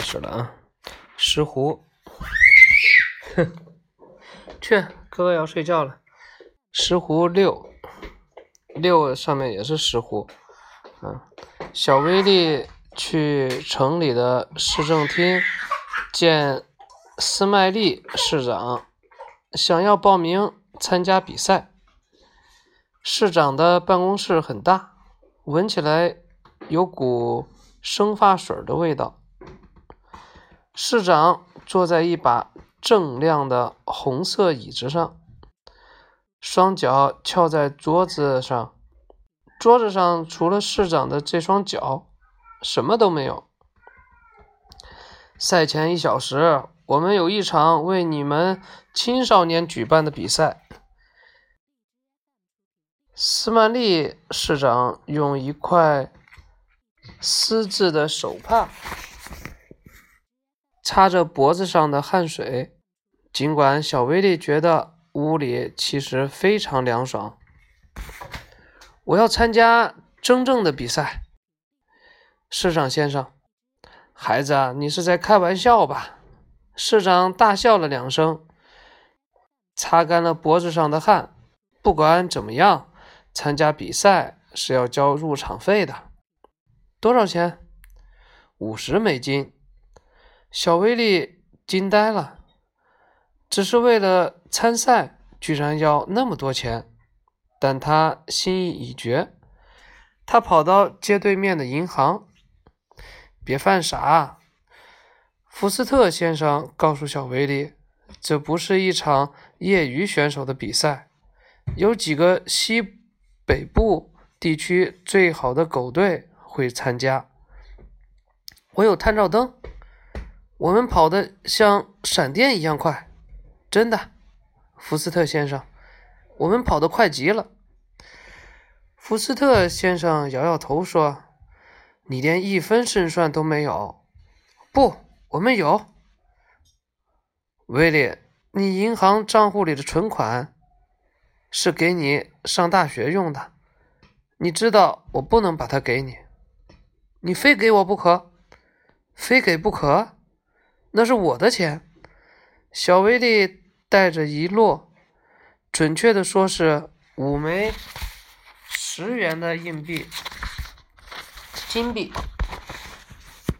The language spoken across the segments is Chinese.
开始了啊！石斛，哼，去，哥哥要睡觉了。石斛六，六上面也是石斛。嗯，小威力去城里的市政厅见斯麦利市长，想要报名参加比赛。市长的办公室很大，闻起来有股生发水的味道。市长坐在一把锃亮的红色椅子上，双脚翘在桌子上。桌子上除了市长的这双脚，什么都没有。赛前一小时，我们有一场为你们青少年举办的比赛。斯曼利市长用一块丝质的手帕。擦着脖子上的汗水，尽管小威力觉得屋里其实非常凉爽。我要参加真正的比赛，市长先生。孩子，你是在开玩笑吧？市长大笑了两声，擦干了脖子上的汗。不管怎么样，参加比赛是要交入场费的。多少钱？五十美金。小威力惊呆了，只是为了参赛，居然要那么多钱。但他心意已决，他跑到街对面的银行。别犯傻，福斯特先生告诉小威力，这不是一场业余选手的比赛，有几个西北部地区最好的狗队会参加。我有探照灯。我们跑得像闪电一样快，真的，福斯特先生，我们跑得快极了。福斯特先生摇摇头说：“你连一分胜算都没有。”不，我们有。威廉，你银行账户里的存款是给你上大学用的，你知道我不能把它给你，你非给我不可，非给不可。那是我的钱。小威力带着一摞，准确的说是五枚十元的硬币、金币，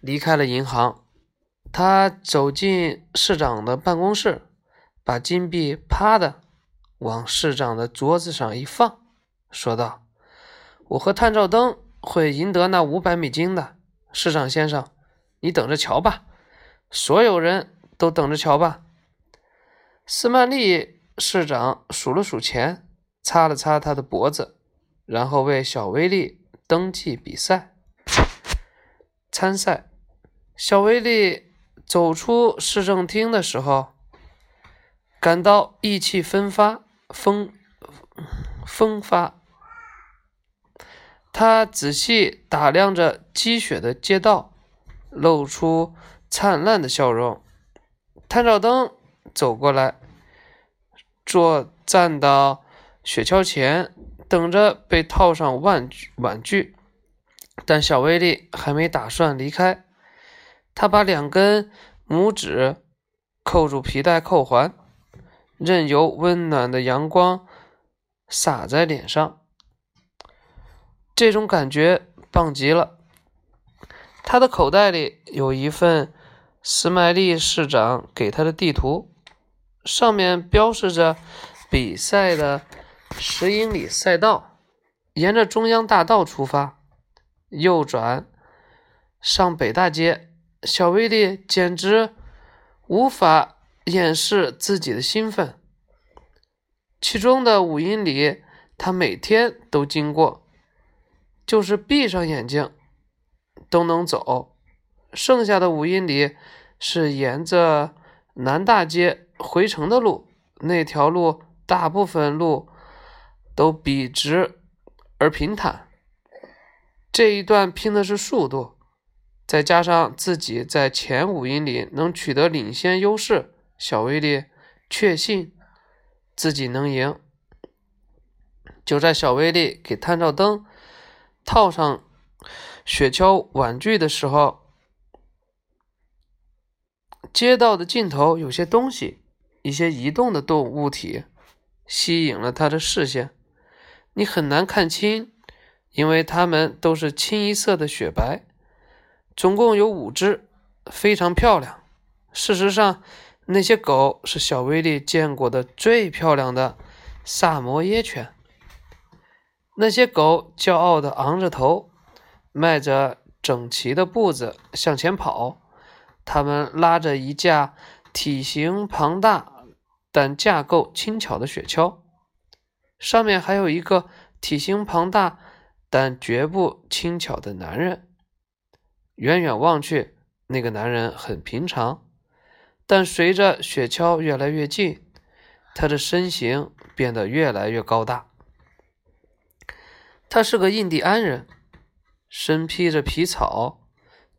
离开了银行。他走进市长的办公室，把金币啪的往市长的桌子上一放，说道：“我和探照灯会赢得那五百美金的，市长先生，你等着瞧吧。”所有人都等着瞧吧。斯曼利市长数了数钱，擦了擦他的脖子，然后为小威力登记比赛。参赛，小威力走出市政厅的时候，感到意气风发，风风发。他仔细打量着积雪的街道，露出。灿烂的笑容。探照灯走过来，坐站到雪橇前，等着被套上玩具。玩具，但小威力还没打算离开。他把两根拇指扣住皮带扣环，任由温暖的阳光洒在脸上。这种感觉棒极了。他的口袋里有一份。斯麦利市长给他的地图，上面标示着比赛的十英里赛道。沿着中央大道出发，右转上北大街。小威力简直无法掩饰自己的兴奋。其中的五英里，他每天都经过，就是闭上眼睛都能走。剩下的五英里。是沿着南大街回城的路，那条路大部分路都笔直而平坦。这一段拼的是速度，再加上自己在前五英里能取得领先优势，小威力确信自己能赢。就在小威力给探照灯套上雪橇玩具的时候。街道的尽头有些东西，一些移动的动物体，吸引了他的视线。你很难看清，因为它们都是清一色的雪白。总共有五只，非常漂亮。事实上，那些狗是小威利见过的最漂亮的萨摩耶犬。那些狗骄傲地昂着头，迈着整齐的步子向前跑。他们拉着一架体型庞大但架构轻巧的雪橇，上面还有一个体型庞大但绝不轻巧的男人。远远望去，那个男人很平常，但随着雪橇越来越近，他的身形变得越来越高大。他是个印第安人，身披着皮草，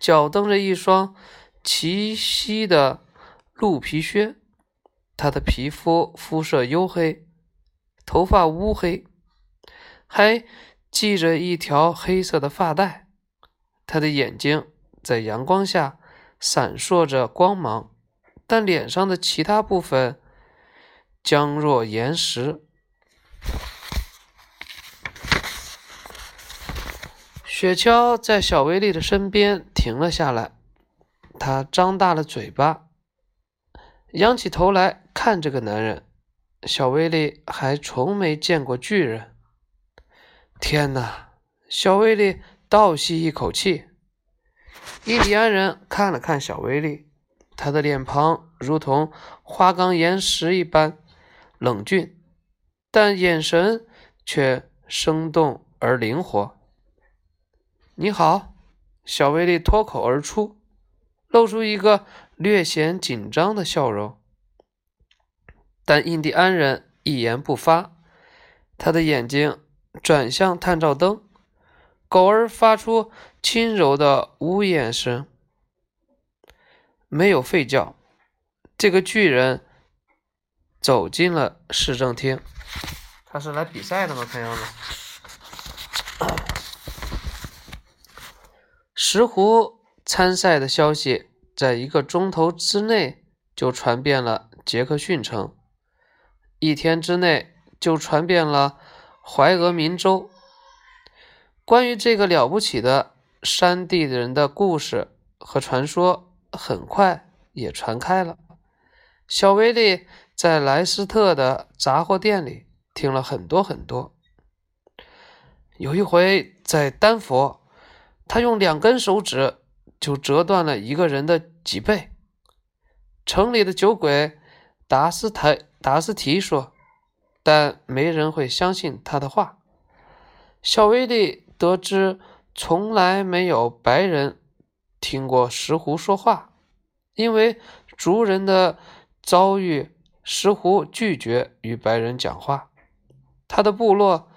脚蹬着一双齐膝的鹿皮靴。他的皮肤肤色黝黑，头发乌黑，还系着一条黑色的发带。他的眼睛在阳光下闪烁着光芒，但脸上的其他部分僵若岩石。雪橇在小威力的身边停了下来，他张大了嘴巴，仰起头来看这个男人。小威力还从没见过巨人。天哪！小威力倒吸一口气。印第安人看了看小威力，他的脸庞如同花岗岩石一般冷峻，但眼神却生动而灵活。你好，小威力脱口而出，露出一个略显紧张的笑容。但印第安人一言不发，他的眼睛转向探照灯。狗儿发出轻柔的呜咽声，没有吠叫。这个巨人走进了市政厅。他是来比赛的吗，看样子？石斛参赛的消息在一个钟头之内就传遍了杰克逊城，一天之内就传遍了怀俄明州。关于这个了不起的山地人的故事和传说，很快也传开了。小威利在莱斯特的杂货店里听了很多很多。有一回在丹佛。他用两根手指就折断了一个人的脊背。城里的酒鬼达斯台达斯提说，但没人会相信他的话。小威利得知从来没有白人听过石斛说话，因为族人的遭遇，石斛拒绝与白人讲话。他的部落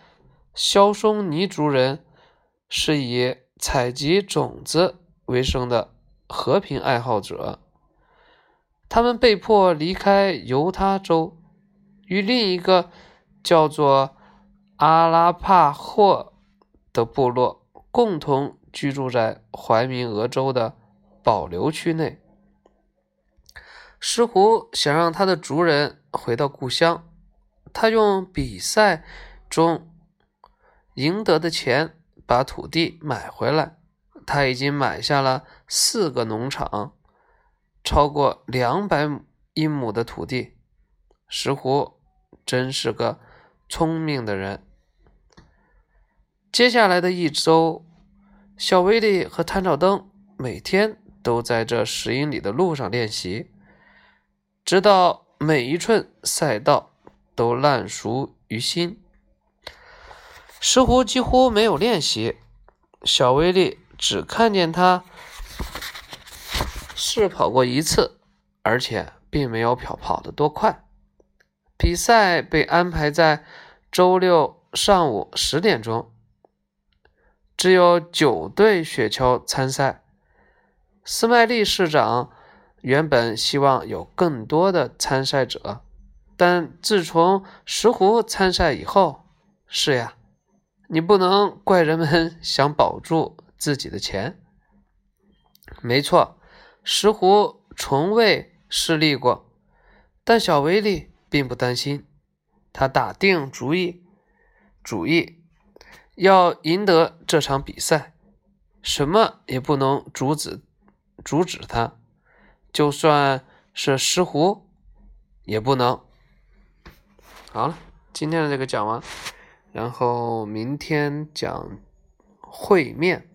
肖松尼族人是以。采集种子为生的和平爱好者，他们被迫离开犹他州，与另一个叫做阿拉帕霍的部落共同居住在怀民俄州的保留区内。石湖想让他的族人回到故乡，他用比赛中赢得的钱。把土地买回来，他已经买下了四个农场，超过两百英亩的土地。石斛真是个聪明的人。接下来的一周，小威力和探照灯每天都在这十英里的路上练习，直到每一寸赛道都烂熟于心。石斛几乎没有练习，小威力只看见他试跑过一次，而且并没有跑跑得多快。比赛被安排在周六上午十点钟，只有九队雪橇参赛。斯麦利市长原本希望有更多的参赛者，但自从石湖参赛以后，是呀。你不能怪人们想保住自己的钱。没错，石斛从未失利过，但小威力并不担心。他打定主意，主意要赢得这场比赛，什么也不能阻止阻止他，就算是石斛也不能。好了，今天的这个讲完，然后明天讲会面。